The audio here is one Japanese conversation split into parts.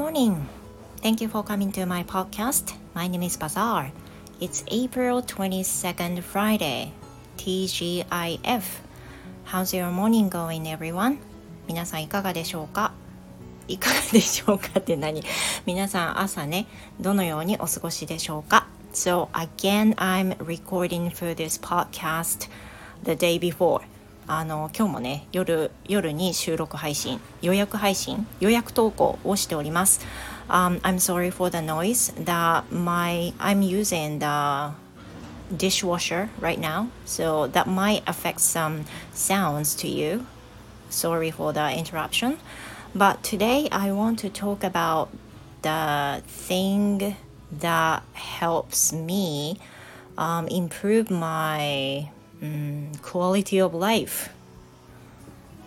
morning. Thank you for coming to my podcast. My name is Bazaar. It's April 22nd, Friday. TGIF. How's your morning going, everyone? 皆さんいかがでしょうかいかがでしょうかって何皆さん朝ね、どのようにお過ごしでしょうか So again, I'm recording for this podcast the day before. あの今日もね夜夜に収録配信予約配信予約投稿をしております、um, I'm sorry for the noise that my I'm using the dishwasher right now so that might affect some sounds to you sorry for the interruption but today I want to talk about the thing that helps me um, improve my mm, quality of life.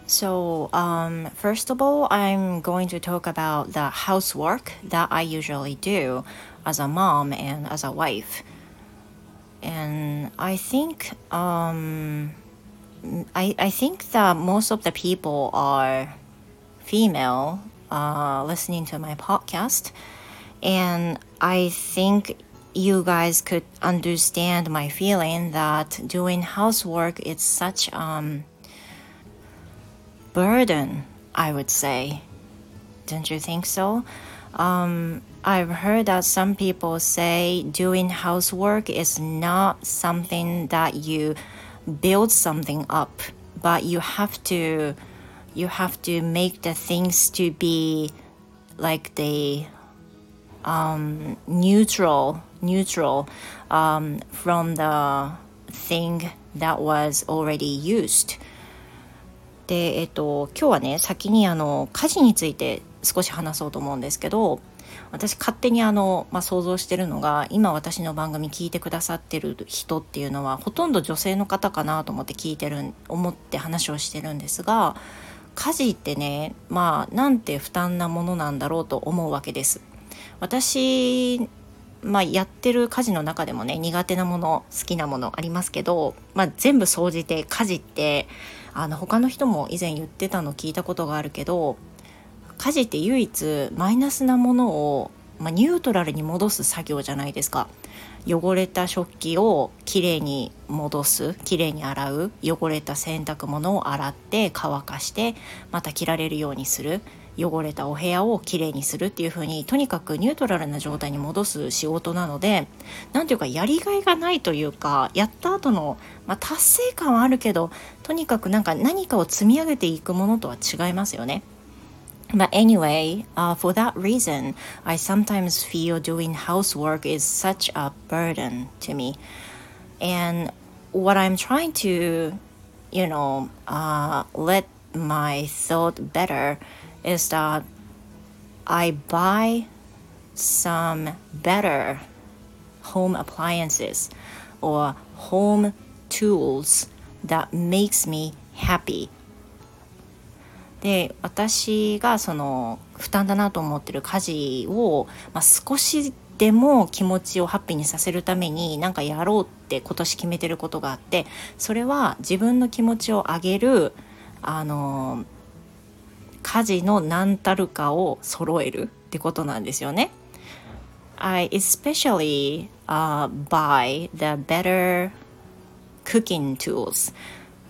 So, um, first of all, I'm going to talk about the housework that I usually do as a mom and as a wife. And I think, um, I, I think that most of the people are female uh, listening to my podcast. And I think you guys could understand my feeling that doing housework is such um burden i would say. Don't you think so? Um, i've heard that some people say doing housework is not something that you build something up but you have to you have to make the things to be like the um, neutral neutral um, from the thing that was already used で、えっと、今日はね先にあの家事について少し話そうと思うんですけど私勝手にあの、まあ、想像してるのが今私の番組聞いてくださってる人っていうのはほとんど女性の方かなと思って聞いてる思って話をしてるんですが家事ってねまあなんて負担なものなんだろうと思うわけです。私まあ、やってる家事の中でもね苦手なもの好きなものありますけど、まあ、全部総じて家事ってあの他の人も以前言ってたの聞いたことがあるけど家事って唯一マイナスなものを、まあ、ニュートラルに戻す作業じゃないですか。汚れた食器をきれいに戻すきれいに洗う汚れた洗濯物を洗って乾かしてまた着られるようにする汚れたお部屋をきれいにするっていう風にとにかくニュートラルな状態に戻す仕事なので何ていうかやりがいがないというかやった後の、まあ、達成感はあるけどとにかくなんか何かを積み上げていくものとは違いますよね。But anyway, uh, for that reason, I sometimes feel doing housework is such a burden to me. And what I'm trying to, you know, uh, let my thought better is that I buy some better home appliances or home tools that makes me happy で私がその負担だなと思ってる家事を、まあ、少しでも気持ちをハッピーにさせるために何かやろうって今年決めてることがあってそれは自分の気持ちを上げるあの家事の何たるかを揃えるってことなんですよね。I especially、uh, buy the better cooking tools、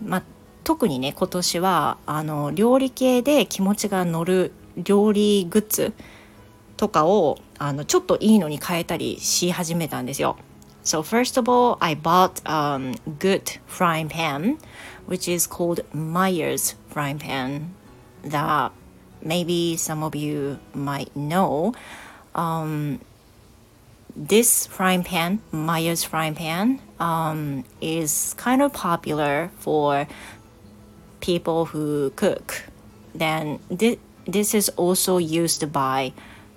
まあ、特にね今年はあの料理系で気持ちが乗る料理グッズとかをあのちょっといいのに変えたりし始めたんですよ。So first of all, I bought a um, good frying pan, which is called Myers frying pan. that maybe some of you might know. Um, this frying pan, Myers frying pan, um, is kind of popular for people who cook. Then th- this is also used by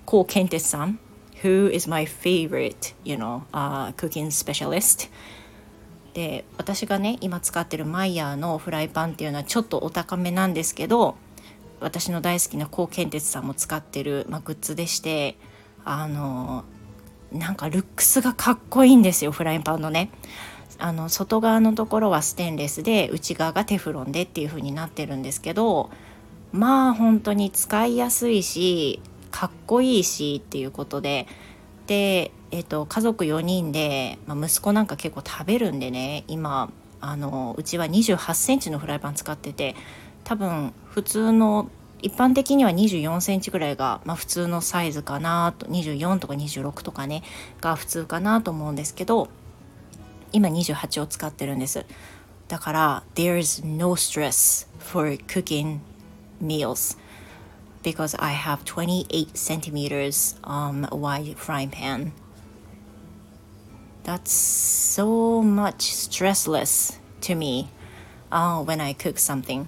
Ko Kente-san, who is my favorite, you know, uh, cooking specialist. で私がね今使ってるマイヤーのフライパンっていうのはちょっとお高めなんですけど私の大好きな高健鉄さんも使ってる、まあ、グッズでしてあのなんかルックスがかっこいいんですよフライパンのね。あの外側のところはステンレスで内側がテフロンでっていう風になってるんですけどまあ本当に使いやすいしかっこいいしっていうことでで、えーと、家族4人で、まあ、息子なんか結構食べるんでね今あのうちは2 8センチのフライパン使ってて多分普通の一般的には2 4センチぐらいが、まあ、普通のサイズかなと24とか26とかねが普通かなと思うんですけど今28を使ってるんですだから there's no stress for cooking meals because I have 28 centimeters um, wide frying pan that's so much stressless to me uh, when I cook something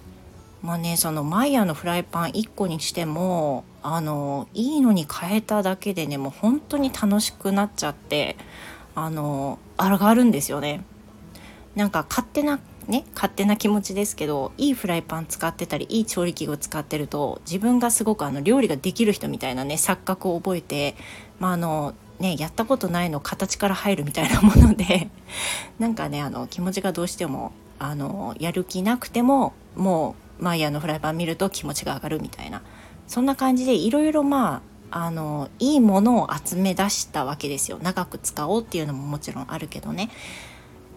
まあねそのマイヤーのフライパン1個にしてもあのいいのに変えただけでねもう本当に楽しくなっちゃってあのあがるんですよね。なんか勝手なね勝手な気持ちですけどいいフライパン使ってたりいい調理器具使ってると自分がすごくあの料理ができる人みたいなね錯覚を覚えてまああのねやったことないの形から入るみたいなもので なんかねあの気持ちがどうしてもあのやる気なくてももうマイヤーのフライパン見ると気持ちが上がるみたいなそんな感じでいろいろまあのいいものを集め出したわけですよ。長く使おうっていうのももちろんあるけどね。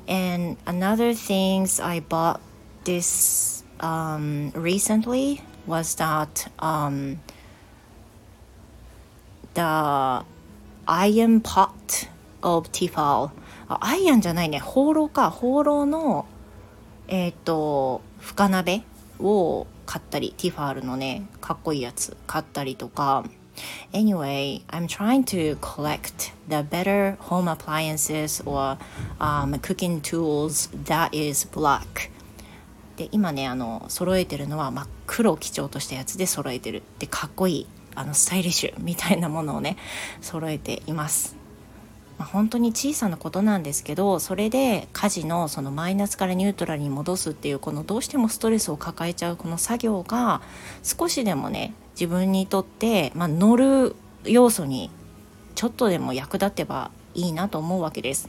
And another things I bought this um, recently was that um, the iron pot of Tefal. あアイアンじゃないね。放浪か。放浪のえっ、ー、と深鍋を買ったりティファールのねかっこいいやつ買ったりとか。Anyway, I'm trying to collect the better home appliances or、um, cooking tools that is black. で今ねあの揃えてるのは真っ黒を基調としたやつで揃えてるでかっこいいあのスタイリッシュみたいなものをね揃えています。まあ、本当に小さなことなんですけどそれで家事のそのマイナスからニュートラルに戻すっていうこのどうしてもストレスを抱えちゃうこの作業が少しでもね自分にとって、まあ、乗る要素にちょっとでも役立てばいいなと思うわけです。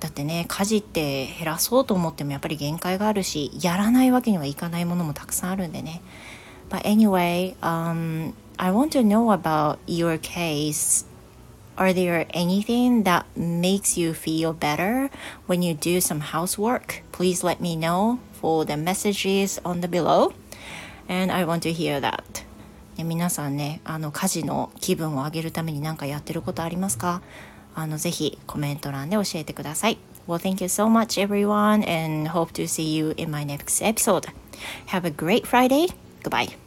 だってね家事って減らそうと思ってもやっぱり限界があるしやらないわけにはいかないものもたくさんあるんでね。But anyway, um, I want to know about your case. Are there anything that makes you feel better when you do some housework? Please let me know for the messages on the below. And I want to hear that. 皆さんね、あの家事の気分を上げるために何かやってることありますかあのぜひコメント欄で教えてください。Well, thank you so much, everyone, and hope to see you in my next episode. Have a great Friday. Goodbye.